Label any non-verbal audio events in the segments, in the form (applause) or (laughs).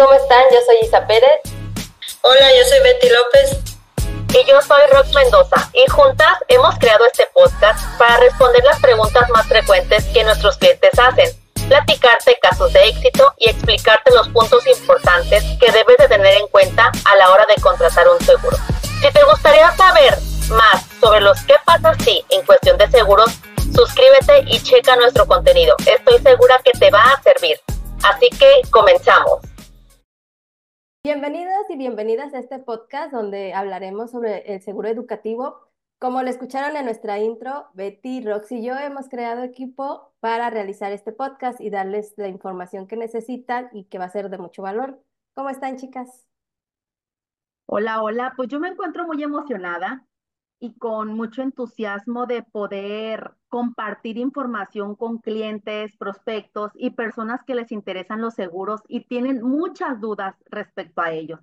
¿cómo están? Yo soy Isa Pérez. Hola, yo soy Betty López. Y yo soy Rox Mendoza. Y juntas hemos creado este podcast para responder las preguntas más frecuentes que nuestros clientes hacen, platicarte casos de éxito y explicarte los puntos importantes que debes de tener en cuenta a la hora de contratar un seguro. Si te gustaría saber más sobre los qué pasa si en cuestión de seguros, suscríbete y checa nuestro contenido. Estoy segura que te va a servir. Así que comenzamos. Bienvenidos y bienvenidas a este podcast donde hablaremos sobre el seguro educativo. Como lo escucharon en nuestra intro, Betty, Rox y yo hemos creado equipo para realizar este podcast y darles la información que necesitan y que va a ser de mucho valor. ¿Cómo están, chicas? Hola, hola. Pues yo me encuentro muy emocionada y con mucho entusiasmo de poder compartir información con clientes, prospectos y personas que les interesan los seguros y tienen muchas dudas respecto a ellos.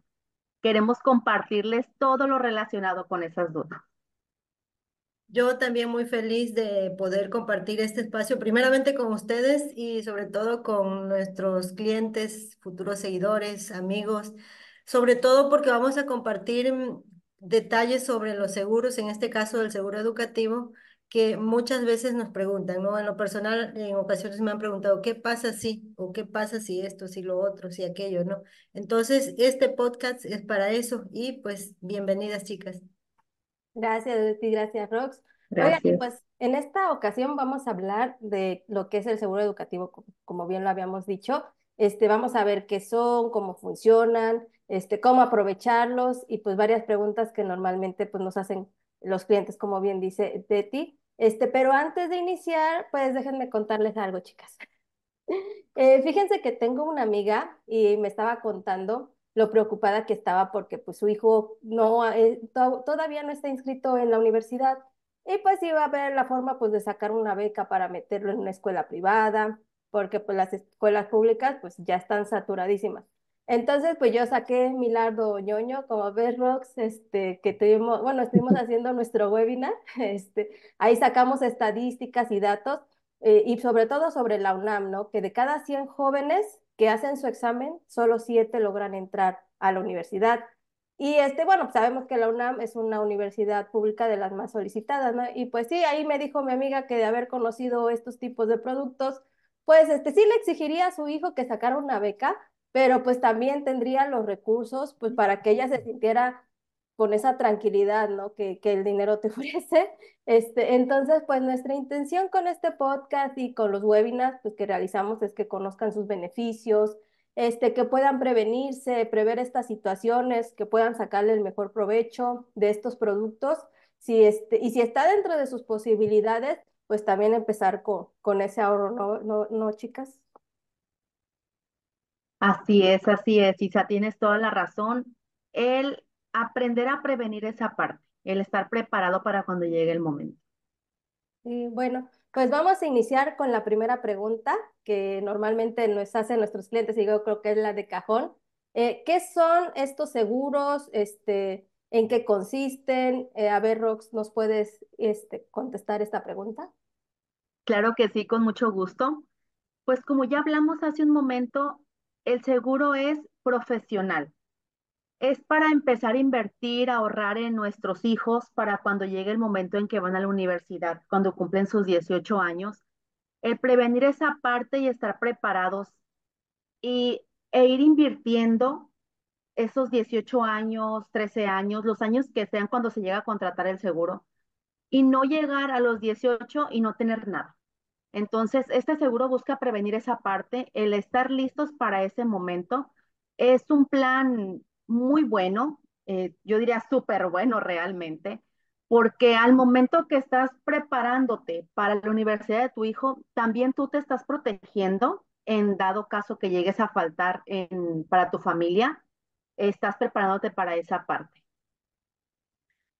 Queremos compartirles todo lo relacionado con esas dudas. Yo también muy feliz de poder compartir este espacio, primeramente con ustedes y sobre todo con nuestros clientes, futuros seguidores, amigos, sobre todo porque vamos a compartir detalles sobre los seguros, en este caso del seguro educativo, que muchas veces nos preguntan, ¿no? En lo personal, en ocasiones me han preguntado, ¿qué pasa si? ¿O qué pasa si esto, si lo otro, si aquello, ¿no? Entonces, este podcast es para eso y pues bienvenidas, chicas. Gracias, Betty, gracias, Rox. Gracias. pues en esta ocasión vamos a hablar de lo que es el seguro educativo, como bien lo habíamos dicho. Este, vamos a ver qué son, cómo funcionan, este, cómo aprovecharlos y pues varias preguntas que normalmente pues nos hacen los clientes, como bien dice Betty. Este, pero antes de iniciar, pues déjenme contarles algo, chicas. (laughs) Eh, fíjense que tengo una amiga y me estaba contando lo preocupada que estaba porque pues su hijo no, eh, todavía no está inscrito en la universidad y pues iba a ver la forma pues de sacar una beca para meterlo en una escuela privada, porque pues las escuelas públicas pues ya están saturadísimas. Entonces, pues yo saqué mi lardo ñoño, como este, que tuvimos, bueno, estuvimos (laughs) haciendo nuestro webinar, (laughs) este, ahí sacamos estadísticas y datos, eh, y sobre todo sobre la UNAM, ¿no? Que de cada 100 jóvenes que hacen su examen, solo 7 logran entrar a la universidad. Y este, bueno, sabemos que la UNAM es una universidad pública de las más solicitadas, ¿no? Y pues sí, ahí me dijo mi amiga que de haber conocido estos tipos de productos, pues este sí le exigiría a su hijo que sacara una beca, pero pues también tendría los recursos pues para que ella se sintiera con esa tranquilidad, ¿no? Que, que el dinero te (laughs) ofrece. Este, entonces, pues nuestra intención con este podcast y con los webinars pues, que realizamos es que conozcan sus beneficios, este, que puedan prevenirse, prever estas situaciones, que puedan sacarle el mejor provecho de estos productos. Si este, y si está dentro de sus posibilidades, pues también empezar con, con ese ahorro, ¿no, no, no chicas? Así es, así es, Isa, tienes toda la razón. El aprender a prevenir esa parte, el estar preparado para cuando llegue el momento. Sí, bueno, pues vamos a iniciar con la primera pregunta que normalmente nos hacen nuestros clientes y yo creo que es la de cajón. Eh, ¿Qué son estos seguros? Este, ¿En qué consisten? Eh, a ver, Rox, ¿nos puedes este, contestar esta pregunta? Claro que sí, con mucho gusto. Pues como ya hablamos hace un momento, el seguro es profesional. Es para empezar a invertir, a ahorrar en nuestros hijos para cuando llegue el momento en que van a la universidad, cuando cumplen sus 18 años. El prevenir esa parte y estar preparados y, e ir invirtiendo esos 18 años, 13 años, los años que sean cuando se llega a contratar el seguro y no llegar a los 18 y no tener nada. Entonces, este seguro busca prevenir esa parte, el estar listos para ese momento. Es un plan muy bueno, eh, yo diría súper bueno realmente, porque al momento que estás preparándote para la universidad de tu hijo, también tú te estás protegiendo en dado caso que llegues a faltar para tu familia, estás preparándote para esa parte.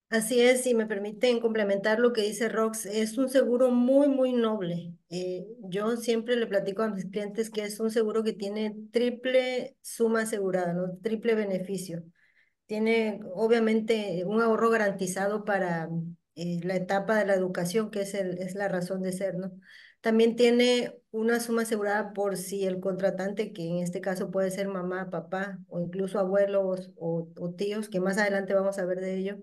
Así es, si me permiten complementar lo que dice Rox, es un seguro muy, muy noble. Eh, yo siempre le platico a mis clientes que es un seguro que tiene triple suma asegurada, ¿no? Triple beneficio. Tiene obviamente un ahorro garantizado para eh, la etapa de la educación, que es, el, es la razón de ser, ¿no? también tiene una suma asegurada por si el contratante, que en este caso puede ser mamá, papá o incluso abuelos o, o tíos, que más adelante vamos a ver de ello,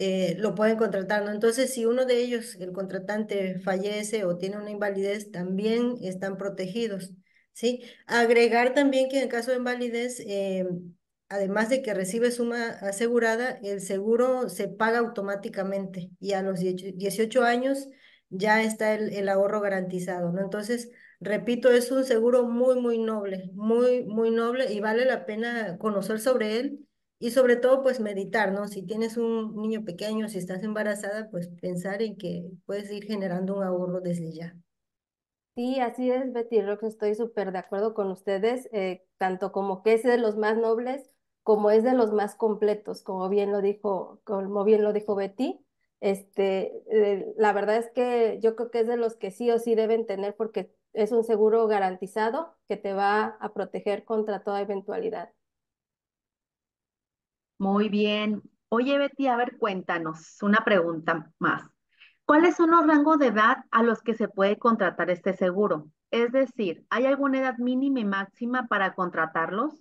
eh, lo pueden contratar, ¿no? Entonces, si uno de ellos, el contratante, fallece o tiene una invalidez, también están protegidos, ¿sí? Agregar también que en caso de invalidez, eh, además de que recibe suma asegurada, el seguro se paga automáticamente y a los 18 años ya está el, el ahorro garantizado, ¿no? Entonces, repito, es un seguro muy, muy noble, muy, muy noble y vale la pena conocer sobre él y sobre todo, pues meditar, ¿no? Si tienes un niño pequeño, si estás embarazada, pues pensar en que puedes ir generando un ahorro desde ya. Sí, así es, Betty Rox, estoy súper de acuerdo con ustedes, eh, tanto como que es de los más nobles, como es de los más completos, como bien lo dijo, como bien lo dijo Betty. Este, eh, la verdad es que yo creo que es de los que sí o sí deben tener porque es un seguro garantizado que te va a proteger contra toda eventualidad. Muy bien. Oye, Betty, a ver, cuéntanos una pregunta más. ¿Cuáles son los rangos de edad a los que se puede contratar este seguro? Es decir, ¿hay alguna edad mínima y máxima para contratarlos?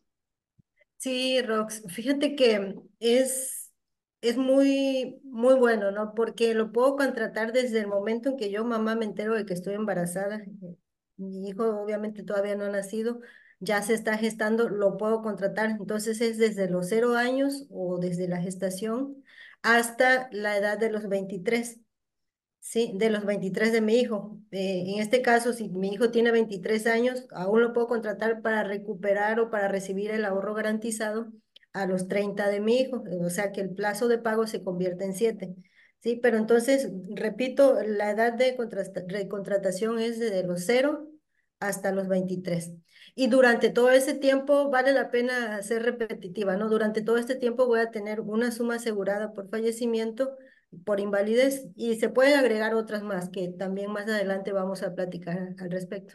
Sí, Rox, fíjate que es, es muy, muy bueno, ¿no? Porque lo puedo contratar desde el momento en que yo, mamá, me entero de que estoy embarazada. Mi hijo obviamente todavía no ha nacido, ya se está gestando, lo puedo contratar. Entonces es desde los cero años o desde la gestación hasta la edad de los 23. Sí, de los 23 de mi hijo. Eh, en este caso, si mi hijo tiene 23 años, aún lo puedo contratar para recuperar o para recibir el ahorro garantizado a los 30 de mi hijo. O sea que el plazo de pago se convierte en 7. Sí, pero entonces, repito, la edad de recontratación es desde los 0 hasta los 23. Y durante todo ese tiempo vale la pena ser repetitiva, ¿no? Durante todo este tiempo voy a tener una suma asegurada por fallecimiento, por invalidez y se pueden agregar otras más que también más adelante vamos a platicar al respecto.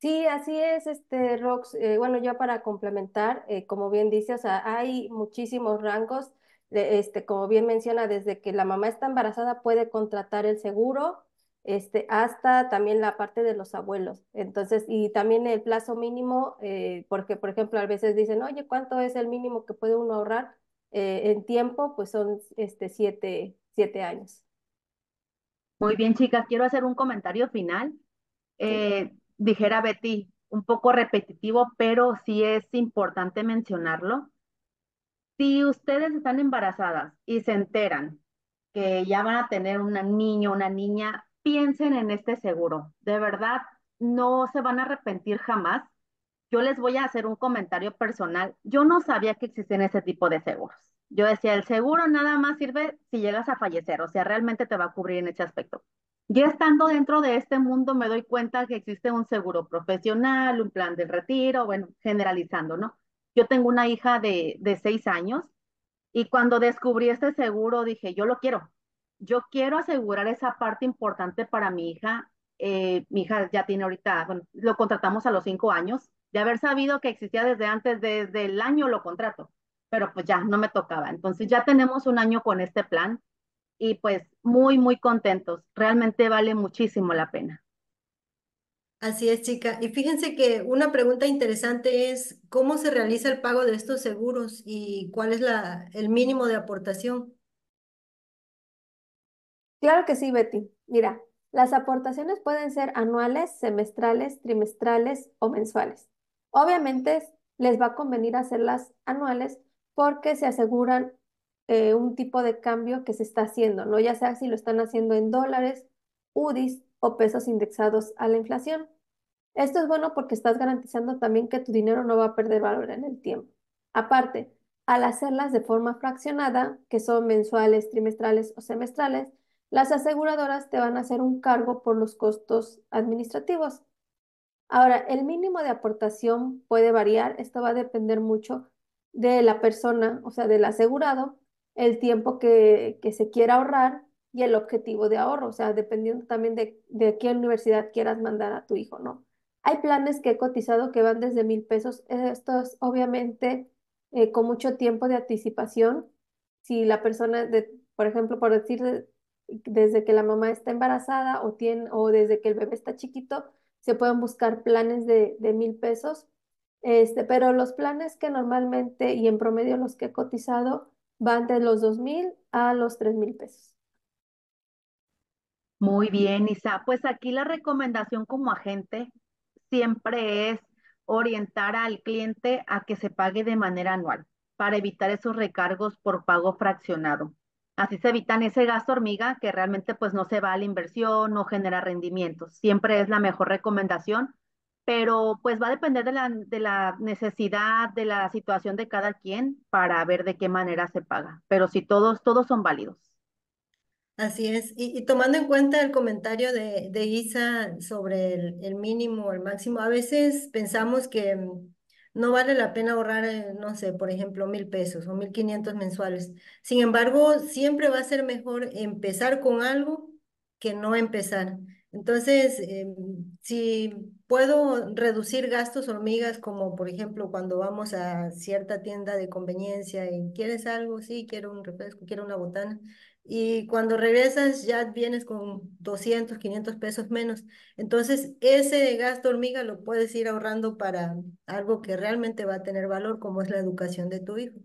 Sí, así es, este, Rox. Eh, bueno, yo para complementar, eh, como bien dice, o sea, hay muchísimos rangos, este, como bien menciona, desde que la mamá está embarazada puede contratar el seguro, este, hasta también la parte de los abuelos. Entonces, y también el plazo mínimo, eh, porque por ejemplo a veces dicen, oye, ¿cuánto es el mínimo que puede uno ahorrar eh, en tiempo? Pues son este, siete, siete años. Muy bien, chicas, quiero hacer un comentario final. Eh, dijera Betty, un poco repetitivo, pero sí es importante mencionarlo. Si ustedes están embarazadas y se enteran que ya van a tener un niño, una niña, piensen en este seguro. De verdad, no se van a arrepentir jamás. Yo les voy a hacer un comentario personal. Yo no sabía que existían ese tipo de seguros. Yo decía, el seguro nada más sirve si llegas a fallecer, o sea, realmente te va a cubrir en ese aspecto. Ya estando dentro de este mundo me doy cuenta que existe un seguro profesional, un plan de retiro, bueno, generalizando, ¿no? Yo tengo una hija de, de seis años y cuando descubrí este seguro dije, yo lo quiero, yo quiero asegurar esa parte importante para mi hija. Eh, mi hija ya tiene ahorita, lo contratamos a los cinco años, de haber sabido que existía desde antes, desde el año lo contrato, pero pues ya no me tocaba. Entonces ya tenemos un año con este plan y pues muy, muy contentos. Realmente vale muchísimo la pena. Así es, chica. Y fíjense que una pregunta interesante es, ¿cómo se realiza el pago de estos seguros y cuál es el mínimo de aportación? Claro que sí, Betty. Mira, las aportaciones pueden ser anuales, semestrales, trimestrales o mensuales. Obviamente les va a convenir hacerlas anuales porque se aseguran eh, un tipo de cambio que se está haciendo, ¿no? Ya sea si lo están haciendo en dólares, UDIs o pesos indexados a la inflación. Esto es bueno porque estás garantizando también que tu dinero no va a perder valor en el tiempo. Aparte, al hacerlas de forma fraccionada, que son mensuales, trimestrales o semestrales, las aseguradoras te van a hacer un cargo por los costos administrativos. Ahora, el mínimo de aportación puede variar, esto va a depender mucho de la persona, o sea, del asegurado, el tiempo que, se quiera ahorrar y el objetivo de ahorro, o sea, dependiendo también de, de qué universidad quieras mandar a tu hijo, ¿no? Hay planes que he cotizado que van desde mil pesos, esto es obviamente eh, con mucho tiempo de anticipación. Si la persona, de, por ejemplo, por decir desde que la mamá está embarazada o, tiene, o desde que el bebé está chiquito, se pueden buscar planes de, de mil pesos. Este, pero los planes que normalmente y en promedio los que he cotizado van de los dos mil a los tres mil pesos. Muy bien, Isa. Pues aquí la recomendación como agente siempre es orientar al cliente a que se pague de manera anual para evitar esos recargos por pago fraccionado. Así se evitan ese gasto hormiga que realmente pues no se va a la inversión, no genera rendimientos. Siempre es la mejor recomendación, pero pues va a depender de la, de la necesidad, de la situación de cada quien para ver de qué manera se paga. Pero sí, todos, todos son válidos. Así es, y, tomando en cuenta el comentario de, de Isa sobre el, mínimo el máximo, a veces pensamos que no vale la pena ahorrar, eh, no sé, por ejemplo, mil pesos o mil quinientos mensuales. Sin embargo, siempre va a ser mejor empezar con algo que no empezar. Entonces, em, si puedo reducir gastos hormigas, como por ejemplo cuando vamos a cierta tienda de conveniencia y quieres algo, sí, quiero un refresco, quiero una botana, y cuando regresas ya vienes con 200, 500 pesos menos. Entonces, ese gasto hormiga lo puedes ir ahorrando para algo que realmente va a tener valor, como es la educación de tu hijo.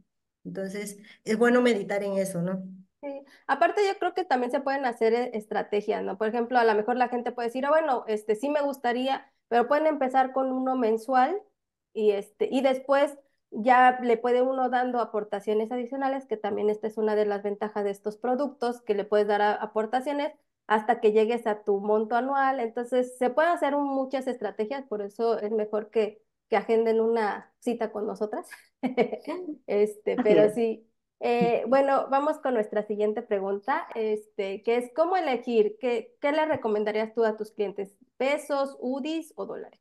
Entonces, es bueno meditar en eso, ¿no? Sí. Aparte, yo creo que también se pueden hacer eh, estrategias, ¿no? Por ejemplo, a lo mejor la gente puede decir, ah, bueno, este sí me gustaría, pero pueden empezar con uno mensual y, este, y después ya le puede uno dando aportaciones adicionales, que también esta es una de las ventajas de estos productos, que le puedes dar aportaciones hasta que llegues a tu monto anual. Entonces, se pueden hacer muchas estrategias, por eso es mejor que, que agenden una cita con nosotras. (laughs) este, pero sí. Eh, bueno, vamos con nuestra siguiente pregunta, este, que es ¿cómo elegir? ¿Qué, le recomendarías tú a tus clientes? ¿Pesos, UDIs o dólares?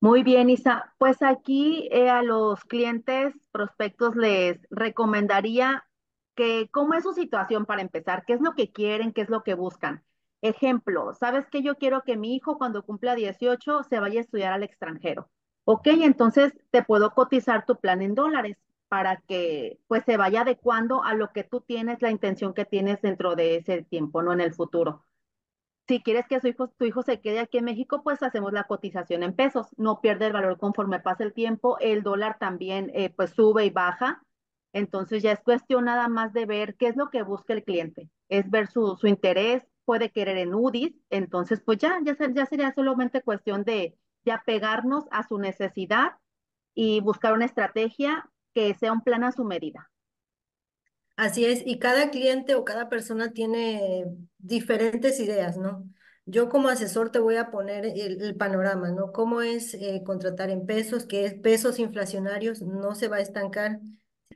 Muy bien, Isa. Pues aquí eh, a los clientes prospectos les recomendaría que cómo es su situación para empezar, qué es lo que quieren, qué es lo que buscan. Ejemplo, ¿sabes que yo quiero que mi hijo cuando cumpla 18 se vaya a estudiar al extranjero? Ok, entonces te puedo cotizar tu plan en dólares para que pues se vaya adecuando a lo que tú tienes, la intención que tienes dentro de ese tiempo, no en el futuro. Si quieres que su hijo, tu hijo se quede aquí en México, pues hacemos la cotización en pesos. No pierde el valor conforme pasa el tiempo. El dólar también eh, pues sube y baja. Entonces ya es cuestión nada más de ver qué es lo que busca el cliente. Es ver su, su interés, puede querer en UDIs. Entonces pues ya, ya, ya sería solamente cuestión de, de apegarnos a su necesidad y buscar una estrategia que sea un plan a su medida. Así es, y cada cliente o cada persona tiene diferentes ideas, ¿no? Yo como asesor te voy a poner el, panorama, ¿no? ¿Cómo es eh, contratar en pesos? Que es pesos inflacionarios, no se va a estancar.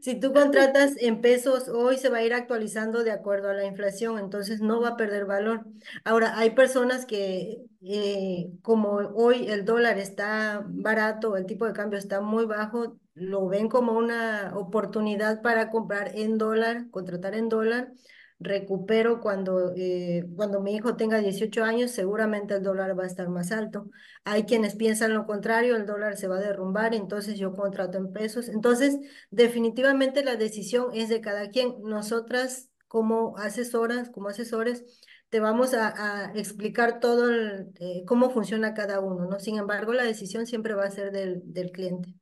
Si tú contratas en pesos, hoy se va a ir actualizando de acuerdo a la inflación, entonces no va a perder valor. Ahora, hay personas que, eh, como hoy el dólar está barato, el tipo de cambio está muy bajo, lo ven como una oportunidad para comprar en dólar, contratar en dólar. Recupero cuando, eh, cuando mi hijo tenga 18 años, seguramente el dólar va a estar más alto. Hay quienes piensan lo contrario, el dólar se va a derrumbar, entonces yo contrato en pesos. Entonces, definitivamente la decisión es de cada quien. Nosotras como asesoras, como asesores, te vamos a, explicar todo eh, cómo funciona cada uno, ¿no? Sin embargo, la decisión siempre va a ser del, del cliente.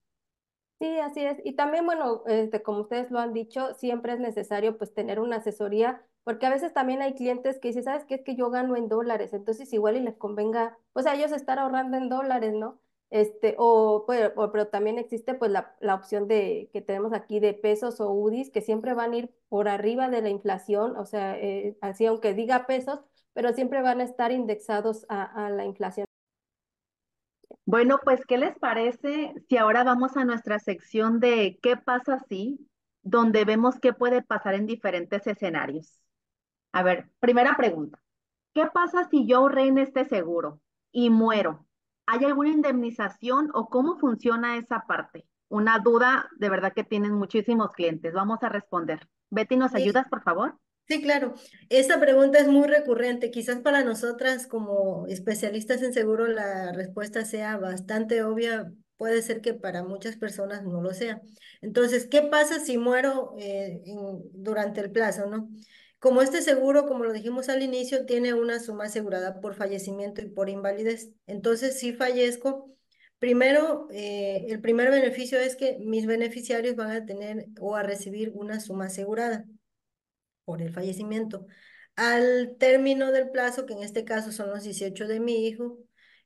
Sí, así es. Y también, bueno, este, como ustedes lo han dicho, siempre es necesario pues tener una asesoría, porque a veces también hay clientes que dicen, ¿sabes qué? Es que yo gano en dólares, entonces igual y les convenga, pues a ellos estar ahorrando en dólares, ¿no? Este, o, pero, pero también existe pues la, la, opción de que tenemos aquí de pesos o UDIs que siempre van a ir por arriba de la inflación, o sea, eh, así aunque diga pesos, pero siempre van a estar indexados a, a la inflación. Bueno, pues, ¿qué les parece si ahora vamos a nuestra sección de ¿qué pasa si? donde vemos qué puede pasar en diferentes escenarios? A ver, primera pregunta. ¿Qué pasa si yo ahorré en este seguro y muero? ¿Hay alguna indemnización o cómo funciona esa parte? Una duda de verdad que tienen muchísimos clientes. Vamos a responder. Betty, ¿nos ayudas, por favor? Sí, claro. Esta pregunta es muy recurrente. Quizás para nosotras como especialistas en seguro la respuesta sea bastante obvia. Puede ser que para muchas personas no lo sea. Entonces, ¿qué pasa si muero eh, durante el plazo, no? como este seguro, como lo dijimos al inicio, tiene una suma asegurada por fallecimiento y por invalidez. Entonces, si fallezco, primero, eh, el primer beneficio es que mis beneficiarios van a tener o a recibir una suma asegurada por el fallecimiento. Al término del plazo, que en este caso son los 18 de mi hijo,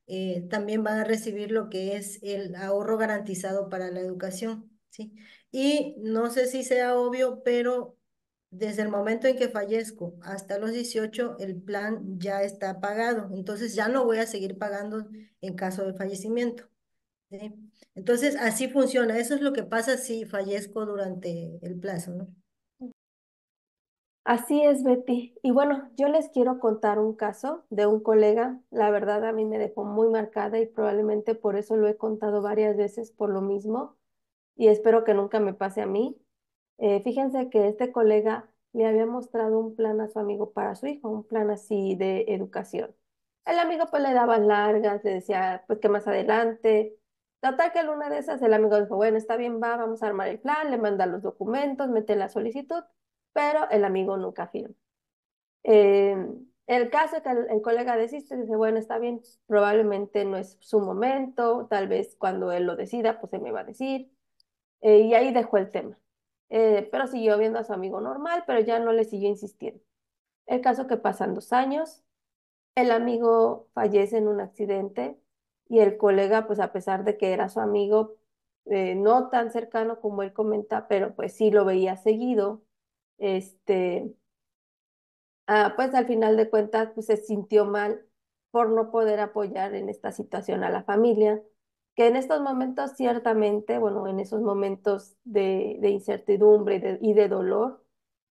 eh, también van a recibir lo que es el ahorro garantizado para la educación, ¿sí? Y no sé si sea obvio, pero desde el momento en que fallezco hasta los 18, el plan ya está pagado. Entonces ya no voy a seguir pagando en caso de fallecimiento. ¿sí? Entonces así funciona. Eso es lo que pasa si fallezco durante el plazo, ¿no? Así es, Betty. Y bueno, yo les quiero contar un caso de un colega. La verdad a mí me dejó muy marcada y probablemente por eso lo he contado varias veces por lo mismo y espero que nunca me pase a mí. Eh, fíjense que este colega le había mostrado un plan a su amigo para su hijo, un plan así de educación. El amigo pues le daba largas, le decía pues que más adelante. Total que en una de esas el amigo dijo, bueno, está bien, va, vamos a armar el plan, le manda los documentos, mete la solicitud pero el amigo nunca firma. Eh, el caso es que el, colega desiste, dice, bueno, está bien, probablemente no es su momento, tal vez cuando él lo decida, pues se me va a decir. Eh, y ahí dejó el tema. Eh, pero siguió viendo a su amigo normal, pero ya no le siguió insistiendo. El caso que pasan dos años, el amigo fallece en un accidente y el colega, pues a pesar de que era su amigo, no tan cercano como él comenta, pero pues sí lo veía seguido, este, ah, pues al final de cuentas pues se sintió mal por no poder apoyar en esta situación a la familia, que en estos momentos ciertamente, bueno, en esos momentos de, incertidumbre y de, dolor,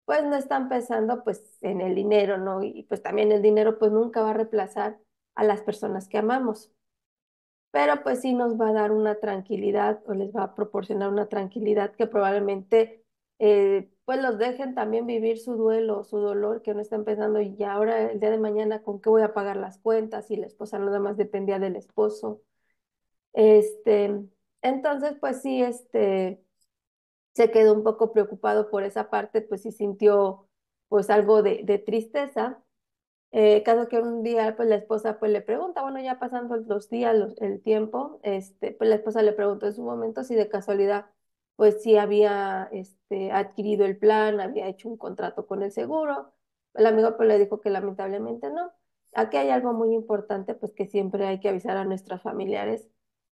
pues no están pensando pues en el dinero, ¿no? Y pues también el dinero pues nunca va a reemplazar a las personas que amamos. Pero pues sí nos va a dar una tranquilidad o les va a proporcionar una tranquilidad que probablemente eh, pues los dejen también vivir su duelo, su dolor, que no estén pensando, y ahora el día de mañana, ¿con qué voy a pagar las cuentas? Y la esposa nada más dependía del esposo. Este, entonces, pues sí, este, se quedó un poco preocupado por esa parte, pues sí sintió pues algo de, de tristeza. Eh, caso que un día, pues la esposa pues le pregunta, bueno, ya pasando los días, el tiempo, este, pues la esposa le preguntó en su momento si de casualidad pues sí había este, adquirido el plan, había hecho un contrato con el seguro. El amigo pues le dijo que lamentablemente no. Aquí hay algo muy importante, pues que siempre hay que avisar a nuestros familiares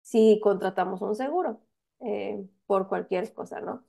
si contratamos un seguro eh, por cualquier cosa, ¿no?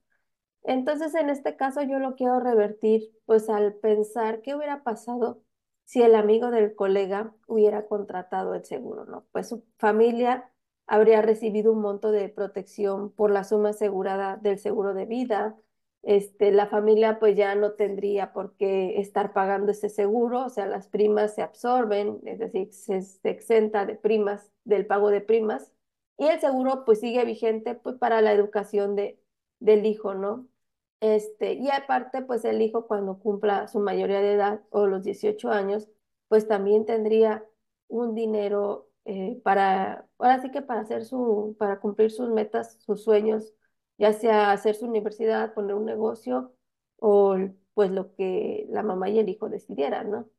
Entonces, en este caso yo lo quiero revertir, pues al pensar qué hubiera pasado si el amigo del colega hubiera contratado el seguro, ¿no? Pues su familia habría recibido un monto de protección por la suma asegurada del seguro de vida. Este, la familia pues ya no tendría por qué estar pagando ese seguro, o sea, las primas se absorben, es decir, se, exenta de primas, del pago de primas, y el seguro pues sigue vigente pues para la educación de, del hijo, ¿no? Este, y aparte pues el hijo cuando cumpla su mayoría de edad o los 18 años, pues también tendría un dinero eh, para, ahora sí que para hacer su, para cumplir sus metas, sus sueños, ya sea hacer su universidad, poner un negocio o pues lo que la mamá y el hijo decidieran, ¿no?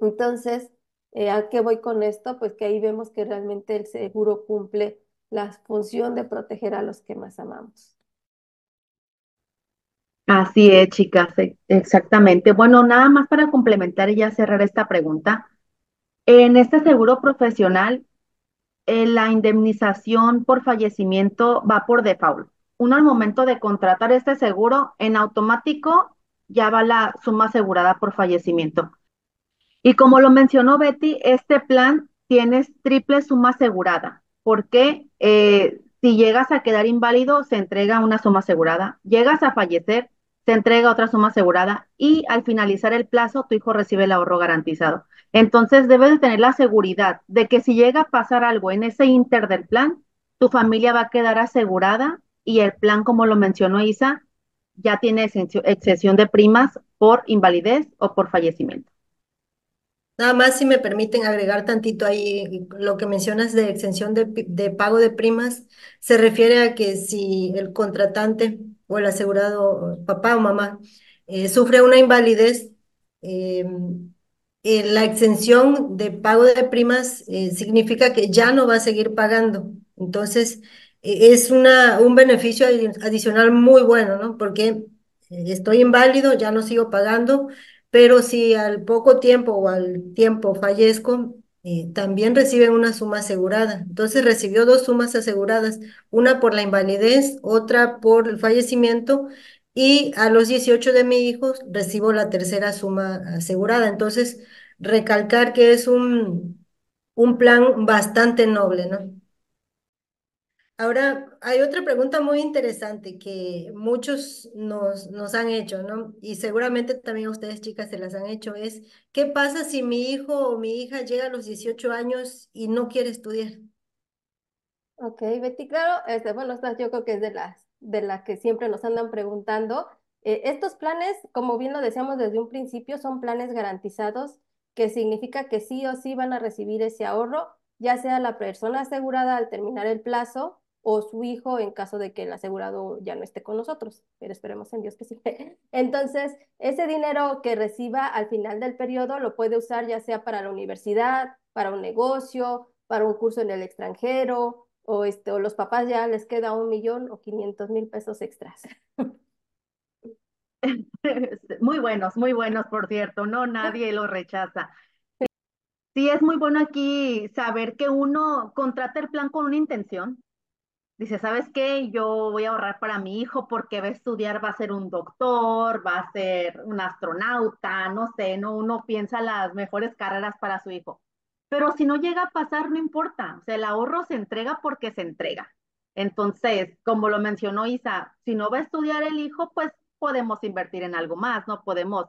Entonces, eh, ¿a qué voy con esto? Pues que ahí vemos que realmente el seguro cumple la función de proteger a los que más amamos. Así es, chicas, e, exactamente. Bueno, nada más para complementar y ya cerrar esta pregunta. En este seguro profesional, eh, la indemnización por fallecimiento va por default. Uno al momento de contratar este seguro, en automático ya va la suma asegurada por fallecimiento. Y como lo mencionó Betty, este plan tiene triple suma asegurada, porque eh, si llegas a quedar inválido, se entrega una suma asegurada. Llegas a fallecer, se entrega otra suma asegurada y al finalizar el plazo, tu hijo recibe el ahorro garantizado. Entonces debes de tener la seguridad de que si llega a pasar algo en ese inter del plan, tu familia va a quedar asegurada y el plan, como lo mencionó Isa, ya tiene exención de primas por invalidez o por fallecimiento. Nada más si me permiten agregar tantito ahí lo que mencionas de exención de, pago de primas, se refiere a que si el contratante o el asegurado, papá o mamá, eh, sufre una invalidez, em, eh, la exención de pago de primas eh, significa que ya no va a seguir pagando. Entonces, e, es una, un beneficio adicional muy bueno, ¿no? Porque estoy inválido, ya no sigo pagando, pero si al poco tiempo o al tiempo fallezco, eh, también reciben una suma asegurada. Entonces recibió dos sumas aseguradas, una por la invalidez, otra por el fallecimiento, y a los 18 de mi hijo recibo la tercera suma asegurada. Entonces, recalcar que es un, un plan bastante noble, ¿no? Ahora, hay otra pregunta muy interesante que muchos nos, nos han hecho, ¿no? Y seguramente también ustedes, chicas, se las han hecho, es, ¿qué pasa si mi hijo o mi hija llega a los 18 años y no quiere estudiar? Ok, Betty, claro, este, bueno, esta yo creo que es de las, de las que siempre nos andan preguntando. Eh, estos planes, como bien lo decíamos desde un principio, son planes garantizados, que significa que sí o sí van a recibir ese ahorro, ya sea la persona asegurada al terminar el plazo o su hijo en caso de que el asegurado ya no esté con nosotros, pero esperemos en Dios que sí. (laughs) Entonces, ese dinero que reciba al final del periodo lo puede usar ya sea para la universidad, para un negocio, para un curso en el extranjero, o, este, o los papás ya les queda un millón o quinientos mil pesos extras. (laughs) Muy buenos, muy buenos, por cierto, no, nadie lo rechaza. (laughs) Sí, es muy bueno aquí saber que uno contrata el plan con una intención, dice, ¿sabes qué? Yo voy a ahorrar para mi hijo porque va a estudiar, va a ser un doctor, va a ser un astronauta, no sé, no uno piensa las mejores carreras para su hijo. Pero si no llega a pasar, no importa, o sea, el ahorro se entrega porque se entrega. Entonces, como lo mencionó Isa, si no va a estudiar el hijo, pues podemos invertir en algo más, ¿no? Podemos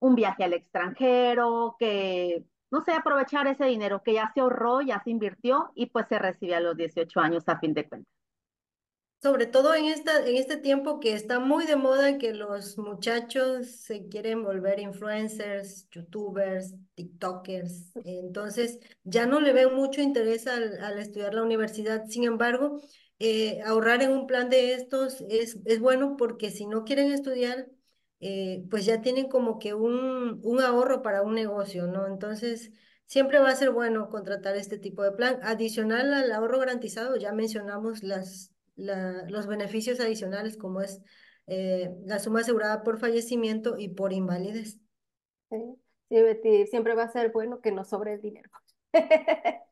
un viaje al extranjero, que, no sé, aprovechar ese dinero que ya se ahorró, ya se invirtió y pues se recibe a los 18 años a fin de cuentas sobre todo en, esta, en este tiempo que está muy de moda que los muchachos se quieren volver influencers, youtubers, tiktokers, entonces ya no le ven mucho interés al, estudiar la universidad. Sin embargo, eh, ahorrar en un plan de estos es, es bueno porque si no quieren estudiar, eh, pues ya tienen como que un, un ahorro para un negocio, ¿no? Entonces, siempre va a ser bueno contratar este tipo de plan. Adicional al ahorro garantizado, ya mencionamos las los beneficios adicionales como es eh, la suma asegurada por fallecimiento y por invalidez. Sí, Betty, siempre va a ser bueno que nos sobre el dinero. (laughs)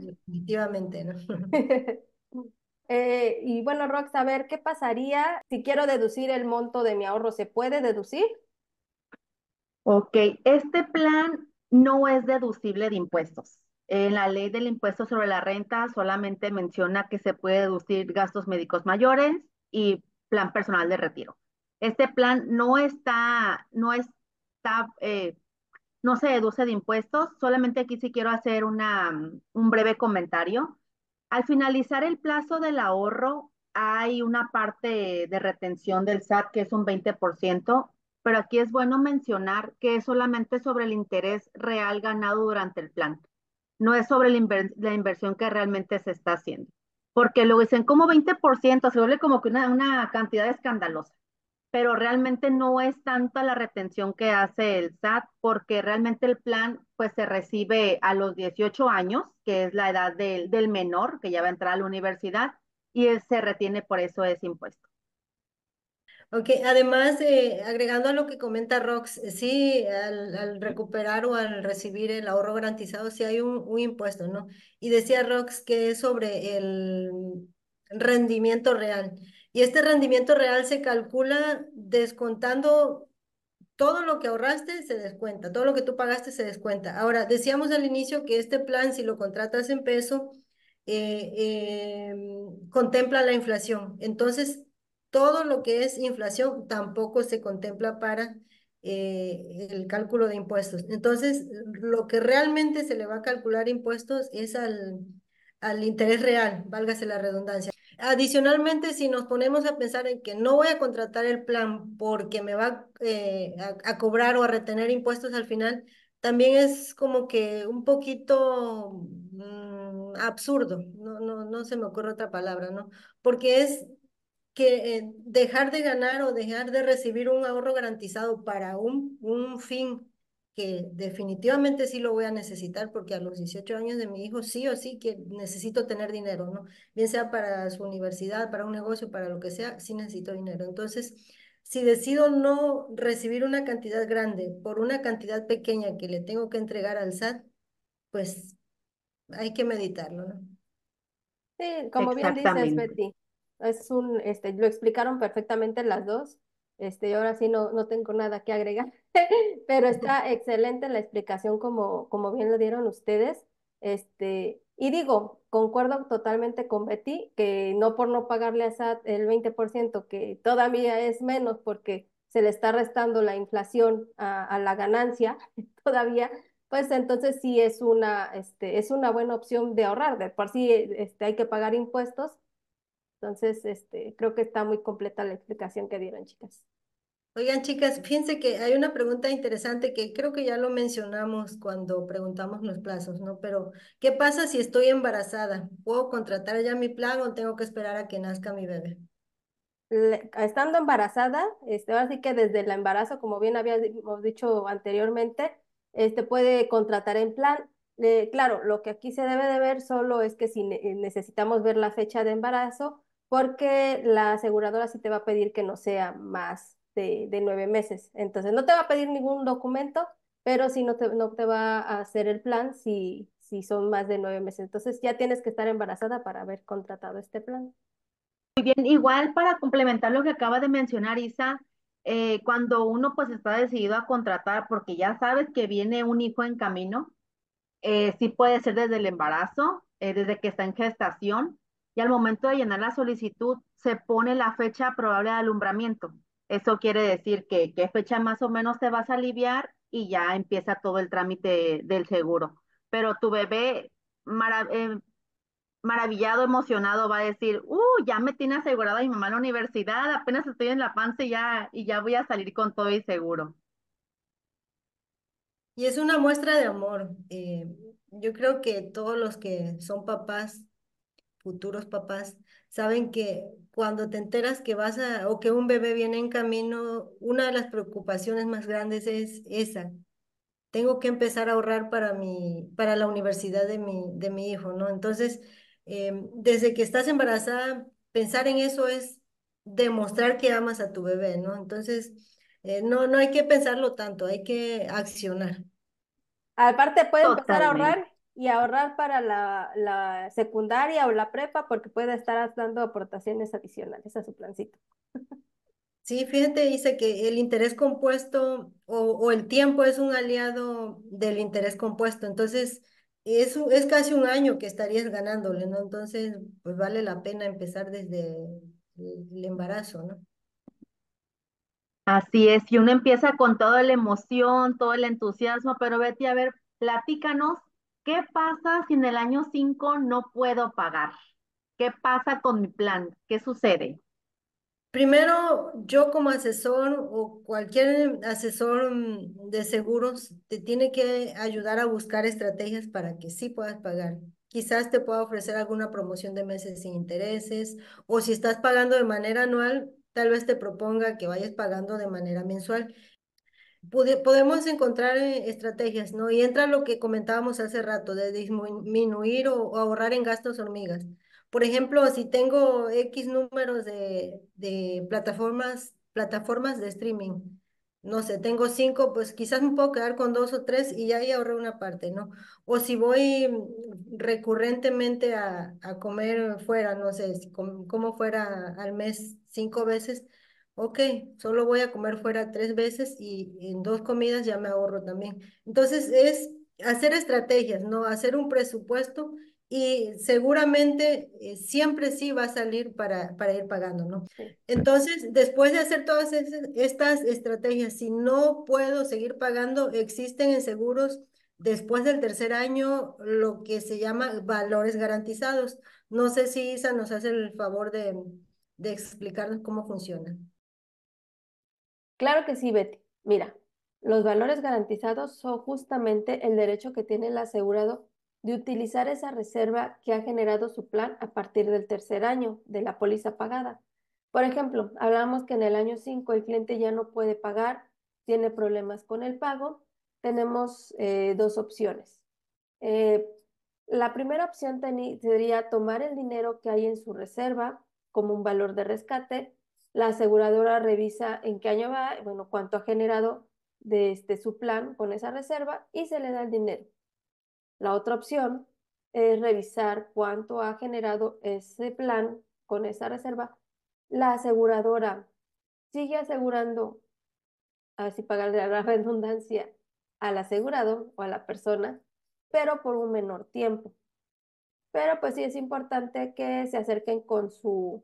Definitivamente, ¿no? (laughs) (laughs) Eh, y bueno, Rox, a ver, ¿qué pasaría si quiero deducir el monto de mi ahorro? ¿Se puede deducir? Ok, este plan no es deducible de impuestos. En la ley del impuesto sobre la renta solamente menciona que se puede deducir gastos médicos mayores y plan personal de retiro. Este plan no está, no está, eh, no se deduce de impuestos. Solamente aquí sí quiero hacer una, un breve comentario. Al finalizar el plazo del ahorro, hay una parte de retención del SAT que es un 20%, pero aquí es bueno mencionar que es solamente sobre el interés real ganado durante el plan no es sobre la, inversión que realmente se está haciendo. Porque lo dicen como 20%, se vuelve como que una, una cantidad escandalosa, pero realmente no es tanta la retención que hace el SAT, porque realmente el plan pues se recibe a los 18 años, que es la edad del, del menor que ya va a entrar a la universidad, y se retiene por eso ese impuesto. Ok, además, eh, agregando a lo que comenta Rox, eh, sí, al, recuperar o al recibir el ahorro garantizado, sí hay un, un impuesto, ¿no? Y decía Rox que es sobre el rendimiento real. Y este rendimiento real se calcula descontando todo lo que ahorraste, se descuenta, todo lo que tú pagaste se descuenta. Ahora, decíamos al inicio que este plan, si lo contratas en peso, eh, em, contempla la inflación. Entonces, todo lo que es inflación tampoco se contempla para eh, el cálculo de impuestos. Entonces, lo que realmente se le va a calcular impuestos es al, al interés real, válgase la redundancia. Adicionalmente, si nos ponemos a pensar en que no voy a contratar el plan porque me va eh, a, cobrar o a retener impuestos al final, también es como que un poquito mm, absurdo, no, no, no se me ocurre otra palabra, ¿no? Porque es que eh, dejar de ganar o dejar de recibir un ahorro garantizado para un, un fin que definitivamente sí lo voy a necesitar porque a los 18 años de mi hijo sí o sí que necesito tener dinero, ¿no? Bien sea para su universidad, para un negocio, para lo que sea, sí necesito dinero. Entonces, si decido no recibir una cantidad grande por una cantidad pequeña que le tengo que entregar al SAT, pues hay que meditarlo, ¿no? Sí, como bien dices, Betty, es un, este, lo explicaron perfectamente las dos. Este, ahora sí no, no tengo nada que agregar, (laughs) pero está excelente la explicación como, como bien lo dieron ustedes. Este, y digo, concuerdo totalmente con Betty, que no por no pagarle a SAT el 20%, que todavía es menos porque se le está restando la inflación a, a la ganancia (laughs) todavía, pues entonces sí es una, este, es una buena opción de ahorrar. De por sí este, hay que pagar impuestos, entonces, este, creo que está muy completa la explicación que dieron, chicas. Oigan, chicas, fíjense que hay una pregunta interesante que creo que ya lo mencionamos cuando preguntamos los plazos, ¿no? Pero, ¿qué pasa si estoy embarazada? ¿Puedo contratar ya mi plan o tengo que esperar a que nazca mi bebé? estando embarazada, este, ahora sí que desde el embarazo, como bien habíamos dicho anteriormente, este puede contratar en plan. claro, lo que aquí se debe de ver solo es que si necesitamos ver la fecha de embarazo, porque la aseguradora sí te va a pedir que no sea más de, nueve meses. Entonces, no te va a pedir ningún documento, pero sí no te, no te va a hacer el plan si, si son más de nueve meses. Entonces, ya tienes que estar embarazada para haber contratado este plan. Muy bien, igual para complementar lo que acaba de mencionar Isa, eh, cuando uno pues está decidido a contratar porque ya sabes que viene un hijo en camino, eh, sí puede ser desde el embarazo, eh, desde que está en gestación, y al momento de llenar la solicitud se pone la fecha probable de alumbramiento. Eso quiere decir que qué fecha más o menos te vas a aliviar y ya empieza todo el trámite del seguro. Pero tu bebé eh, maravillado, emocionado va a decir, uh, ya me tiene asegurada mi mamá en la universidad, apenas estoy en la panza y ya, y ya voy a salir con todo y seguro. Y es una muestra de amor. Eh, yo creo que todos los que son papás futuros papás, saben que cuando te enteras que vas a, o que un bebé viene en camino, una de las preocupaciones más grandes es esa. Tengo que empezar a ahorrar para mi, para la universidad de mi, de mi hijo, ¿no? Entonces, em, desde que estás embarazada, pensar en eso es demostrar que amas a tu bebé, ¿no? Entonces, eh, no, no hay que pensarlo tanto, hay que accionar. Aparte, puede empezar a ahorrar y ahorrar para la, la, secundaria o la prepa porque puede estar dando aportaciones adicionales a su plancito. Sí, fíjate, dice que el interés compuesto o, o, el tiempo es un aliado del interés compuesto, entonces es, es casi un año que estarías ganándole, ¿no? Entonces, pues vale la pena empezar desde el, el embarazo, ¿no? Así es, y uno empieza con toda la emoción, todo el entusiasmo, pero Betty, a ver, platícanos ¿Qué pasa si en el año 5 no puedo pagar? ¿Qué pasa con mi plan? ¿Qué sucede? Primero, yo como asesor o cualquier asesor mm, de seguros te tiene que ayudar a buscar estrategias para que sí puedas pagar. Quizás te pueda ofrecer alguna promoción de meses sin intereses o si estás pagando de manera anual, tal vez te proponga que vayas pagando de manera mensual podemos encontrar eh, estrategias, ¿no? Y entra lo que comentábamos hace rato, de disminuir o, ahorrar en gastos hormigas. Por ejemplo, si tengo X números de, de plataformas, plataformas de streaming, no sé, tengo cinco, pues quizás me puedo quedar con dos o tres y ya ahí ahorré una parte, ¿no? O si voy recurrentemente a, a comer fuera, no sé, si como fuera al mes cinco veces, ok, solo voy a comer fuera tres veces y en dos comidas ya me ahorro también. Entonces es hacer estrategias, ¿no? Hacer un presupuesto y seguramente eh, siempre sí va a salir para, para ir pagando, ¿no? Entonces, después de hacer todas estas estrategias, si no puedo seguir pagando, existen en seguros después del tercer año lo que se llama valores garantizados. No sé si Isa nos hace el favor de, de explicarnos cómo funciona. Claro que sí, Betty. Mira, los valores garantizados son justamente el derecho que tiene el asegurado de utilizar esa reserva que ha generado su plan a partir del tercer año de la póliza pagada. Por ejemplo, hablamos que en el año 5 el cliente ya no puede pagar, tiene problemas con el pago. tenemos eh, dos opciones. Eh, la primera opción sería tomar el dinero que hay en su reserva como un valor de rescate. La aseguradora revisa en qué año va, bueno, cuánto ha generado de este, su plan con esa reserva y se le da el dinero. La otra opción es revisar cuánto ha generado ese plan con esa reserva. La aseguradora sigue asegurando, a ver si pagarle la redundancia, al asegurado o a la persona, pero por un menor tiempo. Pero pues sí es importante que se acerquen con su,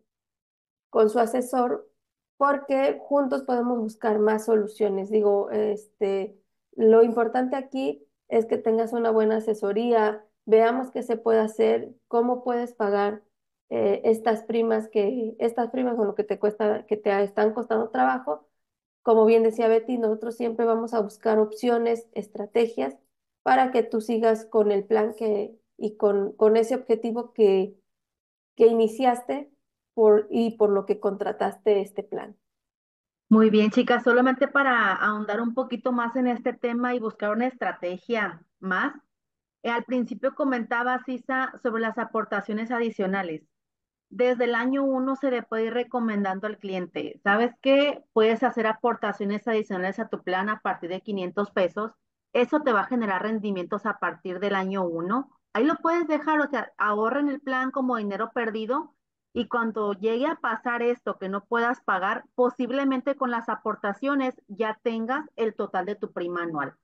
con su asesor porque juntos podemos buscar más soluciones. Digo, este, lo importante aquí es que tengas una buena asesoría, veamos qué se puede hacer, cómo puedes pagar eh, estas primas que, estas primas con lo que te cuesta, que te están costando trabajo. Como bien decía Betty, nosotros siempre vamos a buscar opciones, estrategias para que tú sigas con el plan que, y con, con ese objetivo que, que iniciaste por, y por lo que contrataste este plan. Muy bien, chicas, solamente para ahondar un poquito más en este tema y buscar una estrategia más. Eh, al principio comentaba Sisa sobre las aportaciones adicionales. Desde el año uno se le puede ir recomendando al cliente, ¿sabes qué? Puedes hacer aportaciones adicionales a tu plan a partir de 500 pesos. Eso te va a generar rendimientos a partir del año uno. Ahí lo puedes dejar, o sea, ahorra en el plan como dinero perdido y cuando llegue a pasar esto que no puedas pagar, posiblemente con las aportaciones ya tengas el total de tu prima anual.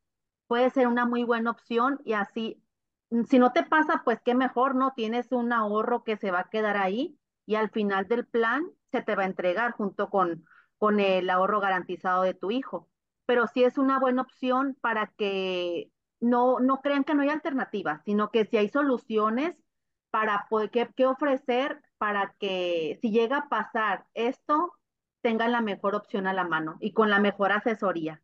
Puede ser una muy buena opción y así, mm, si no te pasa, pues qué mejor, ¿no? Tienes un ahorro que se va a quedar ahí y al final del plan se te va a entregar junto con, con el ahorro garantizado de tu hijo. Pero sí es una buena opción para que no, no crean que no hay alternativas, sino que si hay soluciones para poder, qué ofrecer para que si llega a pasar esto, tengan la mejor opción a la mano y con la mejor asesoría.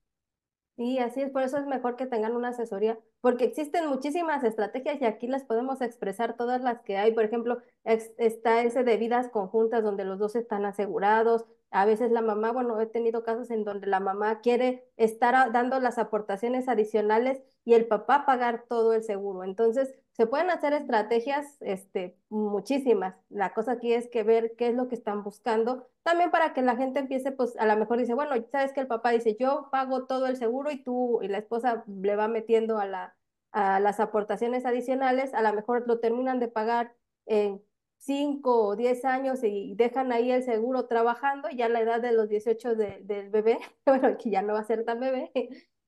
Sí, así es, por eso es mejor que tengan una asesoría, porque existen muchísimas estrategias y aquí las podemos expresar todas las que hay. Por ejemplo, está ese de vidas conjuntas donde los dos están asegurados. A veces la mamá, bueno, he tenido casos en donde la mamá quiere estar dando las aportaciones adicionales y el papá pagar todo el seguro. Entonces, se pueden hacer estrategias, este, muchísimas. La cosa aquí es que ver qué es lo que están buscando, también para que la gente empiece, pues a lo mejor dice, bueno, sabes que el papá dice, yo pago todo el seguro y tú y la esposa le va metiendo a, la, a las aportaciones adicionales, a lo mejor lo terminan de pagar en 5 o 10 años y dejan ahí el seguro trabajando, ya la edad de los 18 del bebé, (laughs) bueno, que ya no va a ser tan bebé,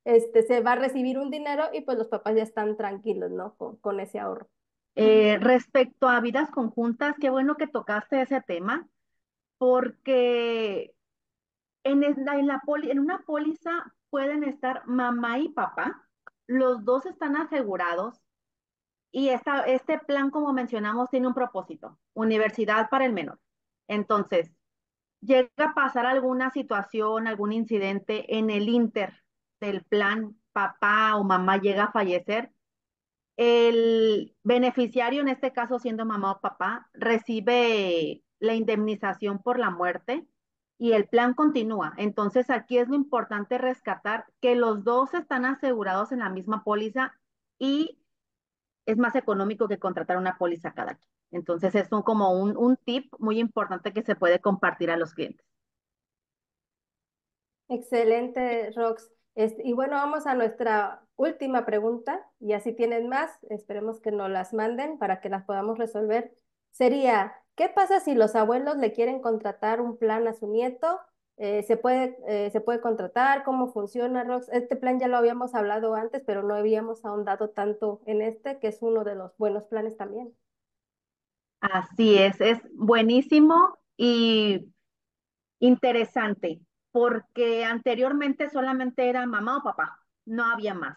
este, se va a recibir un dinero y pues los papás ya están tranquilos, ¿no? Con, ese ahorro. Eh, respecto a vidas conjuntas, qué bueno que tocaste ese tema, porque en, en, la poli, en una póliza pueden estar mamá y papá, los dos están asegurados y esta, este plan, como mencionamos, tiene un propósito, universidad para el menor. Entonces, llega a pasar alguna situación, algún incidente en el inter del plan papá o mamá llega a fallecer, el beneficiario, en este caso siendo mamá o papá, recibe la indemnización por la muerte y el plan continúa. Entonces aquí es lo importante rescatar que los dos están asegurados en la misma póliza y es más económico que contratar una póliza cada quien. Entonces es un, como un, un tip muy importante que se puede compartir a los clientes. Excelente, Rox. Este, y bueno, vamos a nuestra última pregunta y así tienen más, esperemos que nos las manden para que las podamos resolver. Sería, ¿qué pasa si los abuelos le quieren contratar un plan a su nieto? Eh, ¿se, puede, eh, ¿Se puede contratar? ¿Cómo funciona, Rox? Este plan ya lo habíamos hablado antes, pero no habíamos ahondado tanto en este, que es uno de los buenos planes también. Así es, es buenísimo y interesante porque anteriormente solamente era mamá o papá, no había más.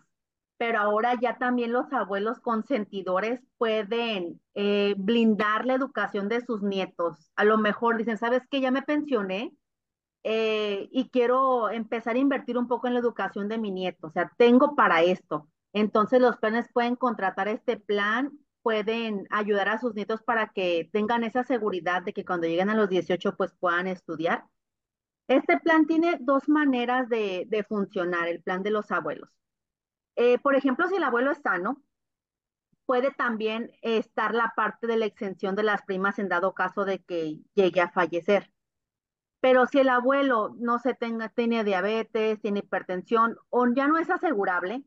Pero ahora ya también los abuelos consentidores pueden eh, blindar la educación de sus nietos. A lo mejor dicen, ¿sabes qué? Ya me pensioné eh, y quiero empezar a invertir un poco en la educación de mi nieto. O sea, tengo para esto. Entonces los planes pueden contratar este plan, pueden ayudar a sus nietos para que tengan esa seguridad de que cuando lleguen a los 18 pues puedan estudiar este plan tiene dos maneras de, funcionar, el plan de los abuelos. Eh, por ejemplo, si el abuelo es sano, puede también estar la parte de la exención de las primas en dado caso de que llegue a fallecer. Pero si el abuelo no se tenga, tiene diabetes, tiene hipertensión o ya no es asegurable,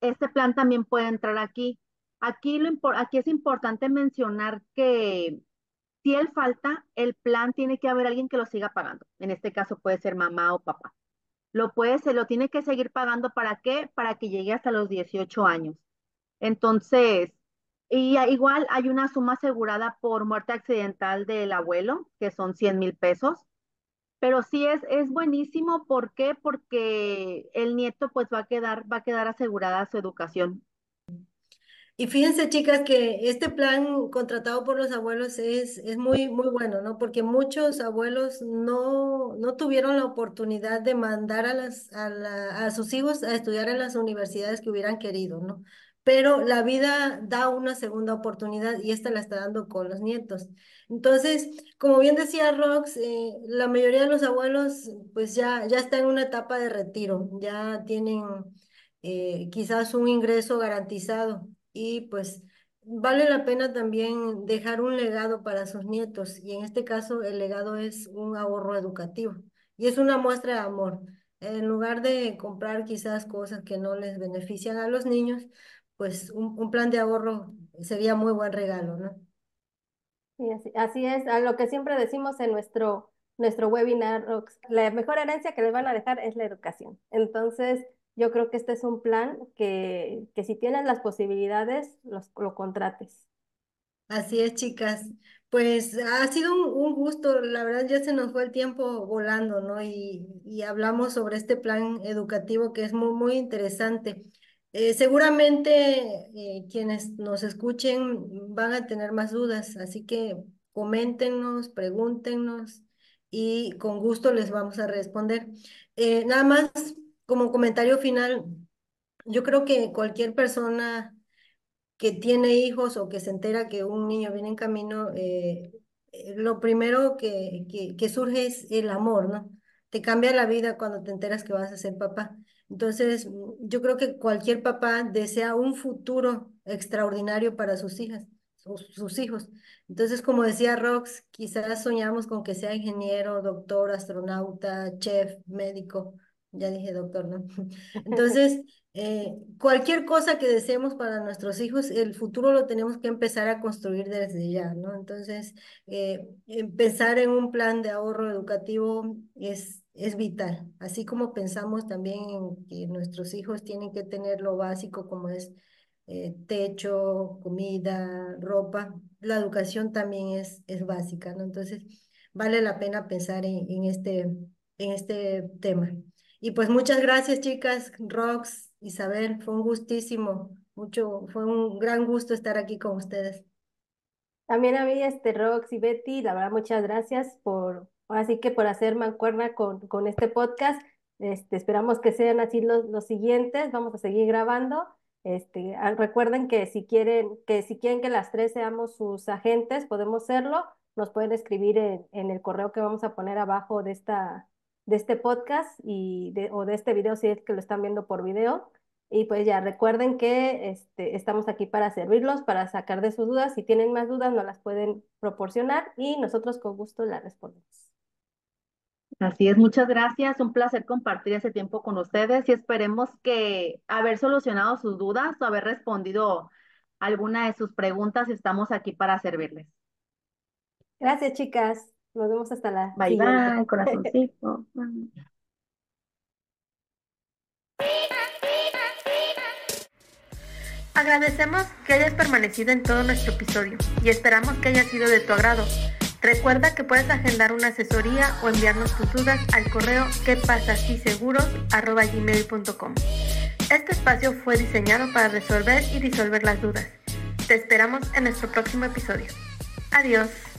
este plan también puede entrar aquí. Aquí, lo, aquí es importante mencionar que si él falta, el plan tiene que haber alguien que lo siga pagando. En este caso puede ser mamá o papá. Lo puede, se lo tiene que seguir pagando para qué? Para que llegue hasta los 18 años. Entonces, y igual hay una suma asegurada por muerte accidental del abuelo, que son 100 mil pesos. Pero sí es, es buenísimo, ¿por qué? Porque el nieto pues va a quedar, va a quedar asegurada su educación. Y fíjense, chicas, que este plan contratado por los abuelos es, es muy, muy bueno, ¿no? Porque muchos abuelos no, no tuvieron la oportunidad de mandar a, las, a, a sus hijos a estudiar en las universidades que hubieran querido, ¿no? Pero la vida da una segunda oportunidad y esta la está dando con los nietos. Entonces, como bien decía Rox, eh, la mayoría de los abuelos pues ya, ya está en una etapa de retiro, ya tienen eh, quizás un ingreso garantizado y pues vale la pena también dejar un legado para sus nietos y en este caso el legado es un ahorro educativo y es una muestra de amor. En lugar de comprar quizás cosas que no les benefician a los niños, pues un, plan de ahorro sería muy buen regalo, ¿no? Sí, así, así, es, a lo que siempre decimos en nuestro, nuestro webinar, la mejor herencia que les van a dejar es la educación. Entonces, yo creo que este es un plan que, que si tienes las posibilidades, los, lo contrates. Así es, chicas. Pues ha sido un, gusto, la verdad ya se nos fue el tiempo volando, ¿no? Y, y hablamos sobre este plan educativo que es muy, muy interesante. Eh, seguramente eh, quienes nos escuchen van a tener más dudas, así que coméntenos, pregúntenos y con gusto les vamos a responder. Eh, nada más como comentario final, yo creo que cualquier persona que tiene hijos o que se entera que un niño viene en camino, lo primero que, que, que surge es el amor, ¿no? Te cambia la vida cuando te enteras que vas a ser papá. Entonces, yo creo que cualquier papá desea un futuro extraordinario para sus hijas, sus hijos. Entonces, como decía Rox, quizás soñamos con que sea ingeniero, doctor, astronauta, chef, médico. Ya dije doctor, ¿no? (laughs) (laughs) Entonces, eh, cualquier cosa que deseemos para nuestros hijos, el futuro lo tenemos que empezar a construir desde ya, ¿no? Entonces, eh, pensar en un plan de ahorro educativo es es vital, así como pensamos también en que nuestros hijos tienen que tener lo básico como es eh, techo, comida, ropa, la educación también es, es básica, ¿no? Entonces, vale la pena pensar en, en, este, en este tema. Y pues muchas gracias, chicas, Rox, Isabel, fue un gustísimo, mucho, fue un gran gusto estar aquí con ustedes. También a mí, este, Rox y Betty, la verdad, muchas gracias por, Así que por hacer mancuerna con, con este podcast, este, esperamos que sean así los, los siguientes, vamos a seguir grabando. Este, ah, recuerden que si quieren que si quieren que las tres seamos sus agentes, podemos serlo. Nos pueden escribir en, en el correo que vamos a poner abajo de esta de este podcast y de, o de este video si es que lo están viendo por video. Y pues ya recuerden que este, estamos aquí para servirlos, para sacar de sus dudas. Si tienen más dudas, nos las pueden proporcionar y nosotros con gusto las respondemos. Así es, muchas gracias. Un placer compartir ese tiempo con ustedes y esperemos que haber solucionado sus dudas o haber respondido alguna de sus preguntas. Estamos aquí para servirles. Gracias, chicas. Nos vemos hasta la bye siguiente. Bye, (laughs) corazoncito. Agradecemos que hayas permanecido en todo nuestro episodio y esperamos que haya sido de tu agrado. Recuerda que puedes agendar una asesoría o enviarnos tus dudas al correo quepasasiseguros.com. Este espacio fue diseñado para resolver y disolver las dudas. Te esperamos en nuestro próximo episodio. Adiós.